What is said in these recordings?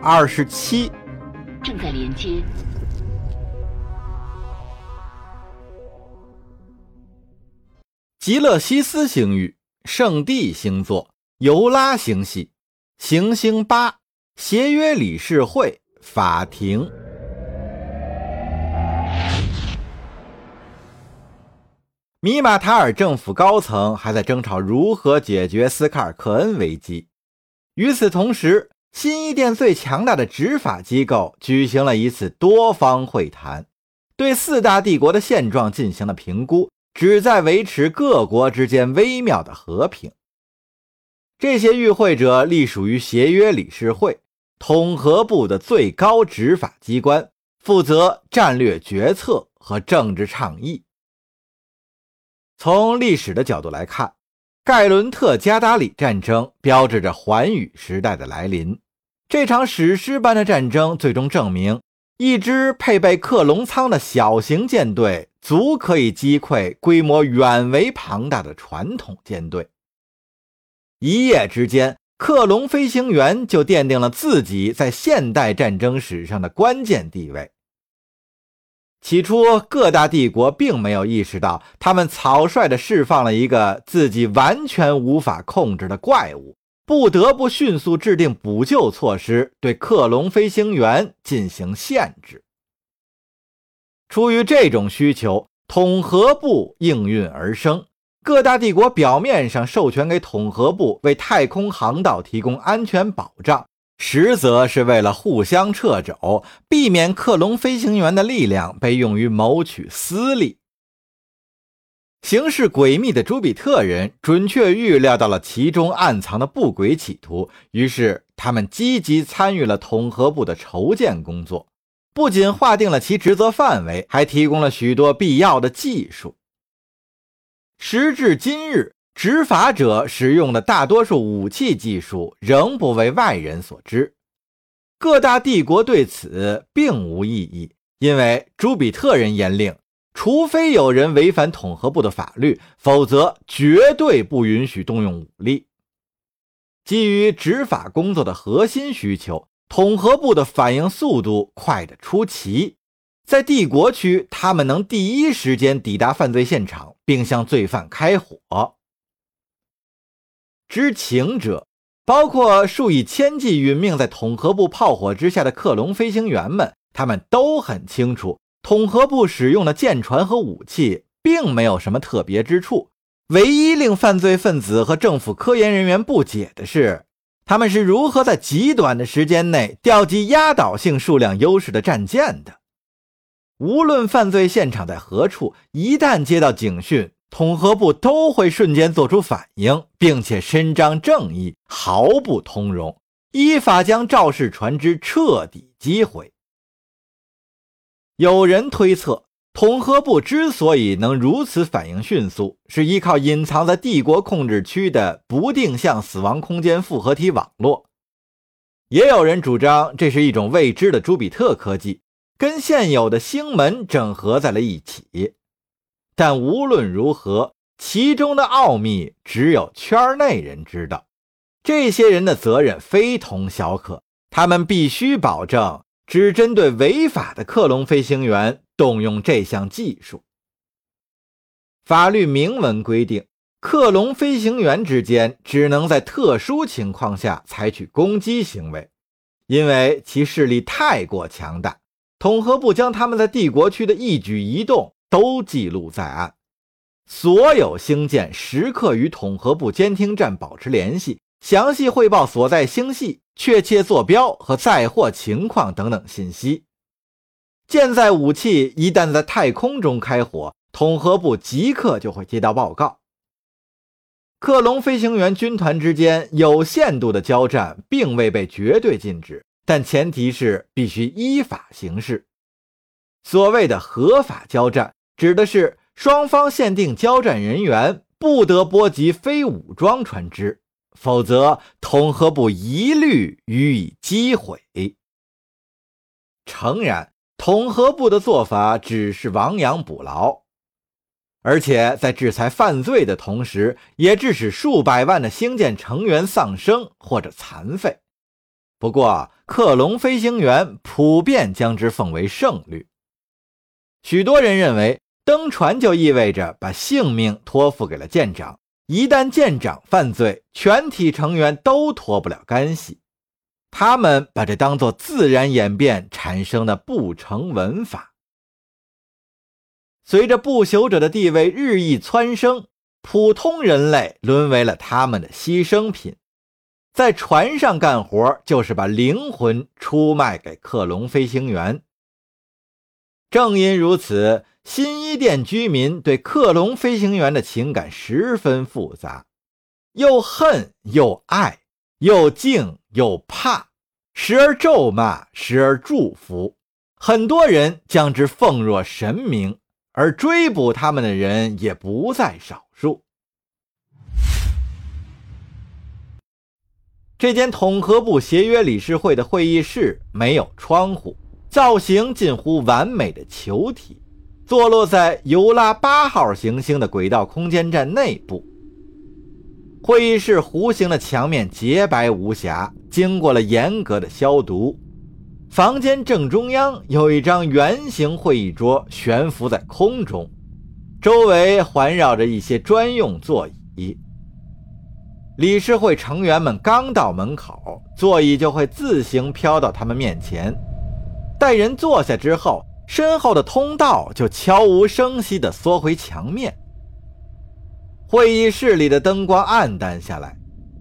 二十七，正在连接。极乐西斯星域，圣地星座，尤拉星系，行星八，协约理事会，法庭。米马塔尔政府高层还在争吵如何解决斯卡尔克恩危机。与此同时，新一殿最强大的执法机构举行了一次多方会谈，对四大帝国的现状进行了评估，旨在维持各国之间微妙的和平。这些与会者隶属于协约理事会统合部的最高执法机关，负责战略决策和政治倡议。从历史的角度来看，盖伦特加达里战争标志着寰宇时代的来临。这场史诗般的战争最终证明，一支配备克隆舱的小型舰队足可以击溃规模远为庞大的传统舰队。一夜之间，克隆飞行员就奠定了自己在现代战争史上的关键地位。起初，各大帝国并没有意识到，他们草率地释放了一个自己完全无法控制的怪物，不得不迅速制定补救措施，对克隆飞行员进行限制。出于这种需求，统合部应运而生。各大帝国表面上授权给统合部为太空航道提供安全保障。实则是为了互相掣肘，避免克隆飞行员的力量被用于谋取私利。行事诡秘的朱比特人准确预料到了其中暗藏的不轨企图，于是他们积极参与了统合部的筹建工作，不仅划定了其职责范围，还提供了许多必要的技术。时至今日。执法者使用的大多数武器技术仍不为外人所知，各大帝国对此并无异议，因为朱比特人严令，除非有人违反统合部的法律，否则绝对不允许动用武力。基于执法工作的核心需求，统合部的反应速度快得出奇，在帝国区，他们能第一时间抵达犯罪现场，并向罪犯开火。知情者包括数以千计殒命在统合部炮火之下的克隆飞行员们，他们都很清楚，统合部使用的舰船和武器并没有什么特别之处。唯一令犯罪分子和政府科研人员不解的是，他们是如何在极短的时间内调集压倒性数量优势的战舰的。无论犯罪现场在何处，一旦接到警讯。统合部都会瞬间做出反应，并且伸张正义，毫不通融，依法将肇事船只彻底击毁。有人推测，统合部之所以能如此反应迅速，是依靠隐藏在帝国控制区的不定向死亡空间复合体网络。也有人主张，这是一种未知的朱比特科技，跟现有的星门整合在了一起。但无论如何，其中的奥秘只有圈内人知道。这些人的责任非同小可，他们必须保证只针对违法的克隆飞行员动用这项技术。法律明文规定，克隆飞行员之间只能在特殊情况下采取攻击行为，因为其势力太过强大。统合部将他们在帝国区的一举一动。都记录在案，所有星舰时刻与统合部监听站保持联系，详细汇报所在星系、确切坐标和载货情况等等信息。舰载武器一旦在太空中开火，统合部即刻就会接到报告。克隆飞行员军团之间有限度的交战并未被绝对禁止，但前提是必须依法行事。所谓的合法交战。指的是双方限定交战人员不得波及非武装船只，否则统合部一律予以击毁。诚然，统合部的做法只是亡羊补牢，而且在制裁犯罪的同时，也致使数百万的星舰成员丧生或者残废。不过，克隆飞行员普遍将之奉为圣律。许多人认为，登船就意味着把性命托付给了舰长，一旦舰长犯罪，全体成员都脱不了干系。他们把这当作自然演变产生的不成文法。随着不朽者的地位日益蹿升，普通人类沦为了他们的牺牲品。在船上干活，就是把灵魂出卖给克隆飞行员。正因如此，新伊甸居民对克隆飞行员的情感十分复杂，又恨又爱，又敬又怕，时而咒骂，时而祝福。很多人将之奉若神明。而追捕他们的人也不在少数。这间统合部协约理事会的会议室没有窗户，造型近乎完美的球体，坐落在尤拉八号行星的轨道空间站内部。会议室弧形的墙面洁白无瑕，经过了严格的消毒。房间正中央有一张圆形会议桌悬浮在空中，周围环绕着一些专用座椅。理事会成员们刚到门口，座椅就会自行飘到他们面前。待人坐下之后，身后的通道就悄无声息地缩回墙面。会议室里的灯光暗淡下来。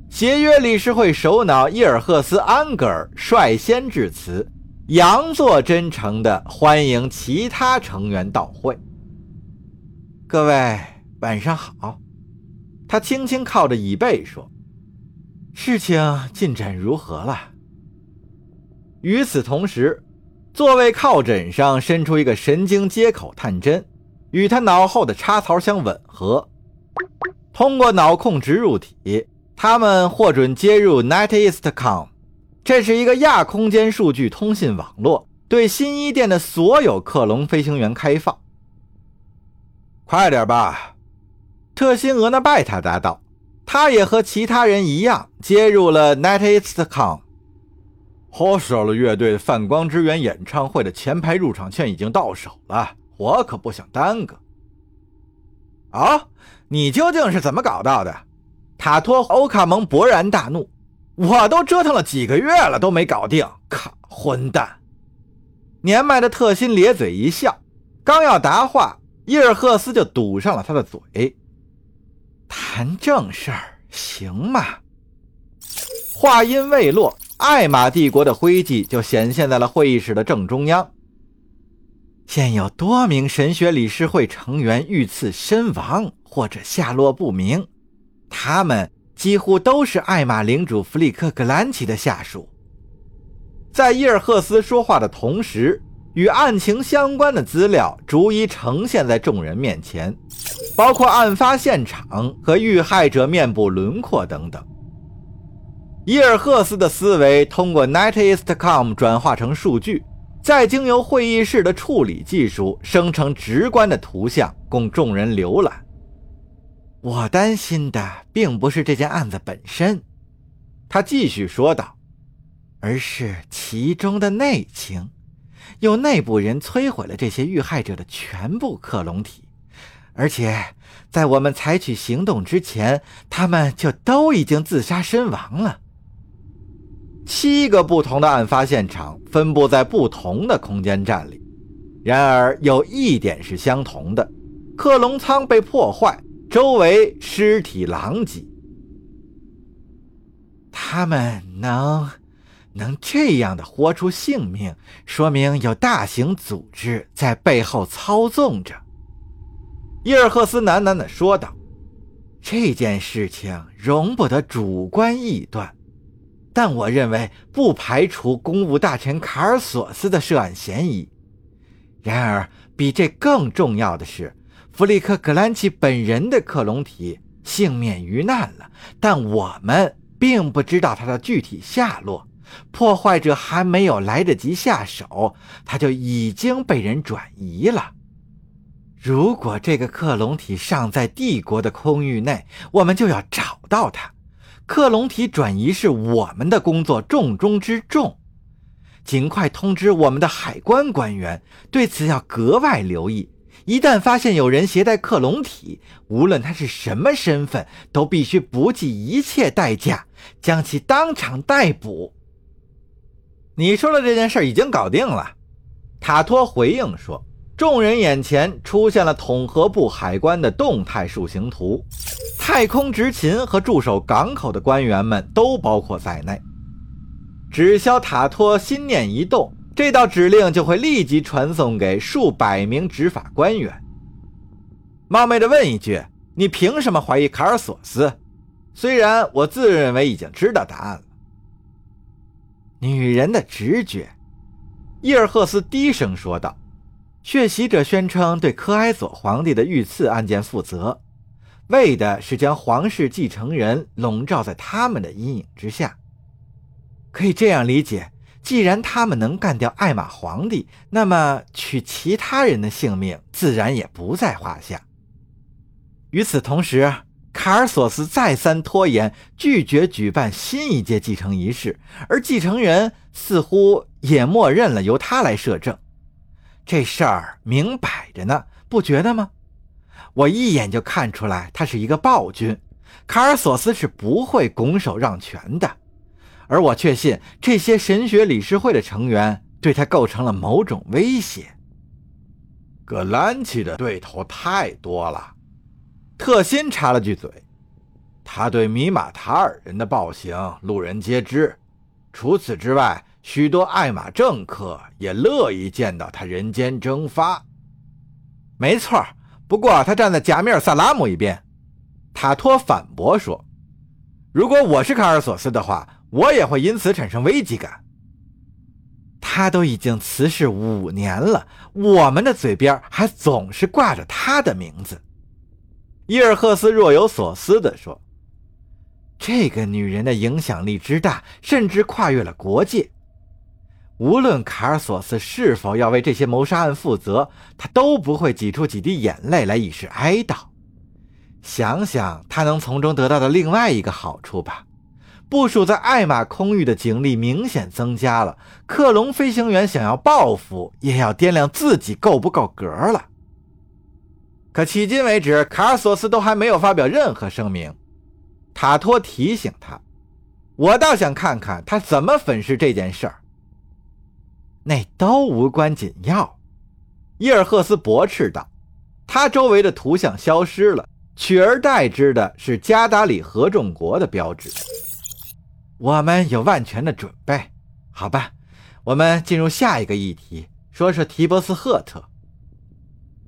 协约理事会首脑伊尔赫斯·安格尔率先致辞。佯作真诚地欢迎其他成员到会。各位晚上好，他轻轻靠着椅背说：“事情进展如何了？”与此同时，座位靠枕上伸出一个神经接口探针，与他脑后的插槽相吻合。通过脑控植入体，他们获准接入 NetEastCom。这是一个亚空间数据通信网络，对新一店的所有克隆飞行员开放。快点吧，特辛俄纳拜塔答道。他也和其他人一样接入了 NetEastCom。H 少了乐队泛光之源演唱会的前排入场券已经到手了，我可不想耽搁。啊，你究竟是怎么搞到的？塔托欧卡蒙勃然大怒。我都折腾了几个月了，都没搞定！靠，混蛋！年迈的特辛咧嘴一笑，刚要答话，伊尔赫斯就堵上了他的嘴。谈正事儿，行吗？话音未落，艾玛帝国的徽记就显现在了会议室的正中央。现有多名神学理事会成员遇刺身亡，或者下落不明，他们。几乎都是艾玛领主弗里克格兰奇的下属。在伊尔赫斯说话的同时，与案情相关的资料逐一呈现在众人面前，包括案发现场和遇害者面部轮廓等等。伊尔赫斯的思维通过 NetEastCom 转化成数据，再经由会议室的处理技术生成直观的图像，供众人浏览。我担心的并不是这件案子本身，他继续说道，而是其中的内情。有内部人摧毁了这些遇害者的全部克隆体，而且在我们采取行动之前，他们就都已经自杀身亡了。七个不同的案发现场分布在不同的空间站里，然而有一点是相同的：克隆舱被破坏。周围尸体狼藉，他们能能这样的活出性命，说明有大型组织在背后操纵着。伊尔赫斯喃喃地说道：“这件事情容不得主观臆断，但我认为不排除公务大臣卡尔索斯的涉案嫌疑。然而，比这更重要的是。”弗里克格兰奇本人的克隆体幸免于难了，但我们并不知道他的具体下落。破坏者还没有来得及下手，他就已经被人转移了。如果这个克隆体尚在帝国的空域内，我们就要找到他。克隆体转移是我们的工作重中之重，尽快通知我们的海关官员，对此要格外留意。一旦发现有人携带克隆体，无论他是什么身份，都必须不计一切代价将其当场逮捕。你说的这件事已经搞定了，塔托回应说。众人眼前出现了统合部海关的动态树形图，太空执勤和驻守港口的官员们都包括在内。只消塔托心念一动，这道指令就会立即传送给数百名执法官员。冒昧的问一句，你凭什么怀疑卡尔索斯？虽然我自认为已经知道答案了。女人的直觉，伊尔赫斯低声说道。血洗者宣称对科埃佐皇帝的遇刺案件负责，为的是将皇室继承人笼罩在他们的阴影之下。可以这样理解：既然他们能干掉艾玛皇帝，那么取其他人的性命自然也不在话下。与此同时，卡尔索斯再三拖延，拒绝举办新一届继承仪式，而继承人似乎也默认了由他来摄政。这事儿明摆着呢，不觉得吗？我一眼就看出来，他是一个暴君，卡尔索斯是不会拱手让权的。而我确信，这些神学理事会的成员对他构成了某种威胁。格兰奇的对头太多了，特辛插了句嘴：“他对米马塔尔人的暴行，路人皆知。除此之外。”许多爱马政客也乐意见到他人间蒸发。没错，不过他站在贾米尔·萨拉姆一边。塔托反驳说：“如果我是卡尔索斯的话，我也会因此产生危机感。他都已经辞世五年了，我们的嘴边还总是挂着他的名字。”伊尔赫斯若有所思地说：“这个女人的影响力之大，甚至跨越了国界。”无论卡尔索斯是否要为这些谋杀案负责，他都不会挤出几滴眼泪来以示哀悼。想想他能从中得到的另外一个好处吧，部署在艾玛空域的警力明显增加了。克隆飞行员想要报复，也要掂量自己够不够格了。可迄今为止，卡尔索斯都还没有发表任何声明。塔托提醒他：“我倒想看看他怎么粉饰这件事儿。”那都无关紧要，伊尔赫斯驳斥道。他周围的图像消失了，取而代之的是加达里合众国的标志。我们有万全的准备，好吧？我们进入下一个议题，说说提伯斯赫特。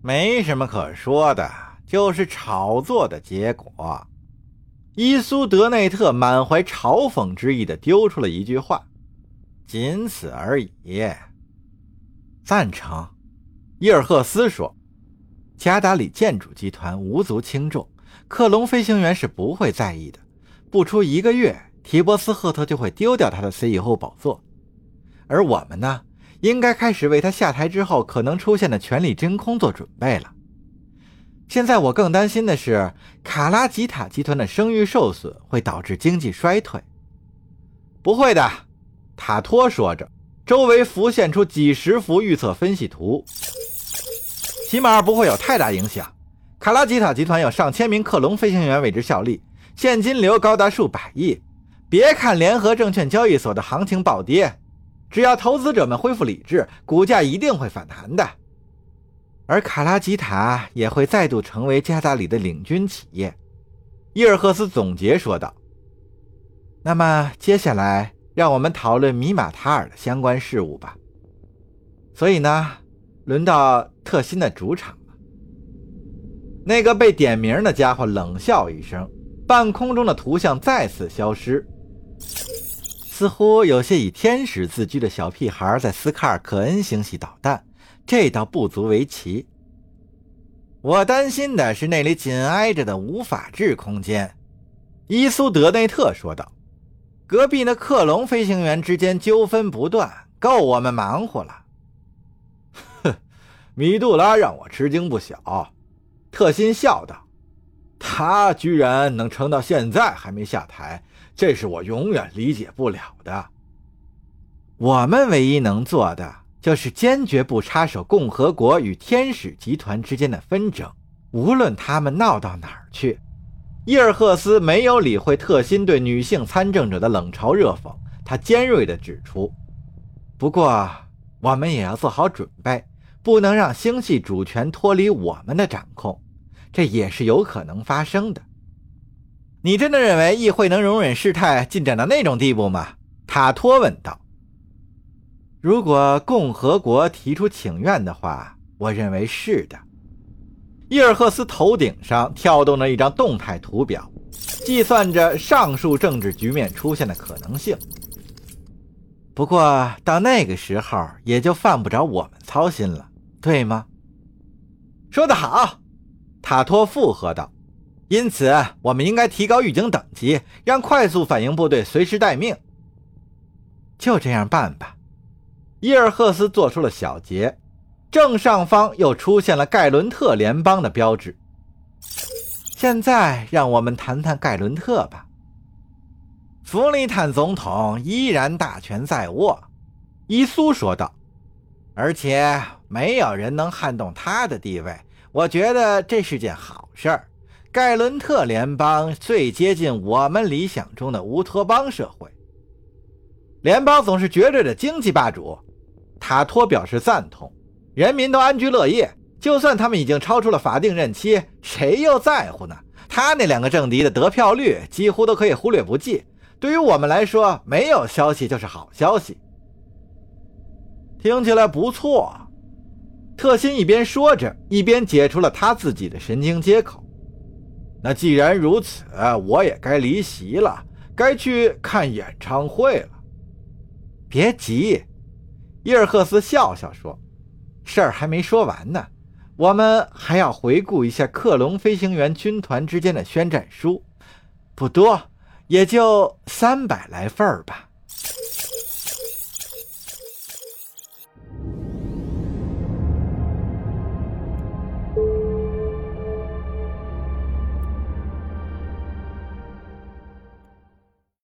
没什么可说的，就是炒作的结果。伊苏德内特满怀嘲讽之意地丢出了一句话，仅此而已。赞成，伊尔赫斯说：“加达里建筑集团无足轻重，克隆飞行员是不会在意的。不出一个月，提波斯赫特就会丢掉他的 CEO 宝座。而我们呢，应该开始为他下台之后可能出现的权力真空做准备了。现在我更担心的是，卡拉吉塔集团的声誉受损会导致经济衰退。不会的，塔托说着。”周围浮现出几十幅预测分析图，起码不会有太大影响。卡拉吉塔集团有上千名克隆飞行员为之效力，现金流高达数百亿。别看联合证券交易所的行情暴跌，只要投资者们恢复理智，股价一定会反弹的。而卡拉吉塔也会再度成为加达里的领军企业。伊尔赫斯总结说道：“那么接下来。”让我们讨论米马塔尔的相关事务吧。所以呢，轮到特辛的主场了。那个被点名的家伙冷笑一声，半空中的图像再次消失。似乎有些以天使自居的小屁孩在斯卡尔克恩星系捣蛋，这倒不足为奇。我担心的是那里紧挨着的无法治空间。伊苏德内特说道。隔壁那克隆飞行员之间纠纷不断，够我们忙活了。哼，米杜拉让我吃惊不小。特辛笑道：“他居然能撑到现在还没下台，这是我永远理解不了的。我们唯一能做的，就是坚决不插手共和国与天使集团之间的纷争，无论他们闹到哪儿去。伊尔赫斯没有理会特辛对女性参政者的冷嘲热讽，他尖锐地指出：“不过，我们也要做好准备，不能让星系主权脱离我们的掌控，这也是有可能发生的。”你真的认为议会能容忍事态进展到那种地步吗？塔托问道。如果共和国提出请愿的话，我认为是的。伊尔赫斯头顶上跳动着一张动态图表，计算着上述政治局面出现的可能性。不过到那个时候，也就犯不着我们操心了，对吗？说得好，塔托附和道。因此，我们应该提高预警等级，让快速反应部队随时待命。就这样办吧。伊尔赫斯做出了小结，正上方又出现了盖伦特联邦的标志。现在，让我们谈谈盖伦特吧。弗利坦总统依然大权在握，伊苏说道，而且没有人能撼动他的地位。我觉得这是件好事儿。盖伦特联邦最接近我们理想中的乌托邦社会。联邦总是绝对的经济霸主，塔托表示赞同。人民都安居乐业，就算他们已经超出了法定任期，谁又在乎呢？他那两个政敌的得票率几乎都可以忽略不计。对于我们来说，没有消息就是好消息。听起来不错。特辛一边说着，一边解除了他自己的神经接口。那既然如此，我也该离席了，该去看演唱会了。别急，伊尔赫斯笑笑说：“事儿还没说完呢，我们还要回顾一下克隆飞行员军团之间的宣战书，不多，也就三百来份儿吧。”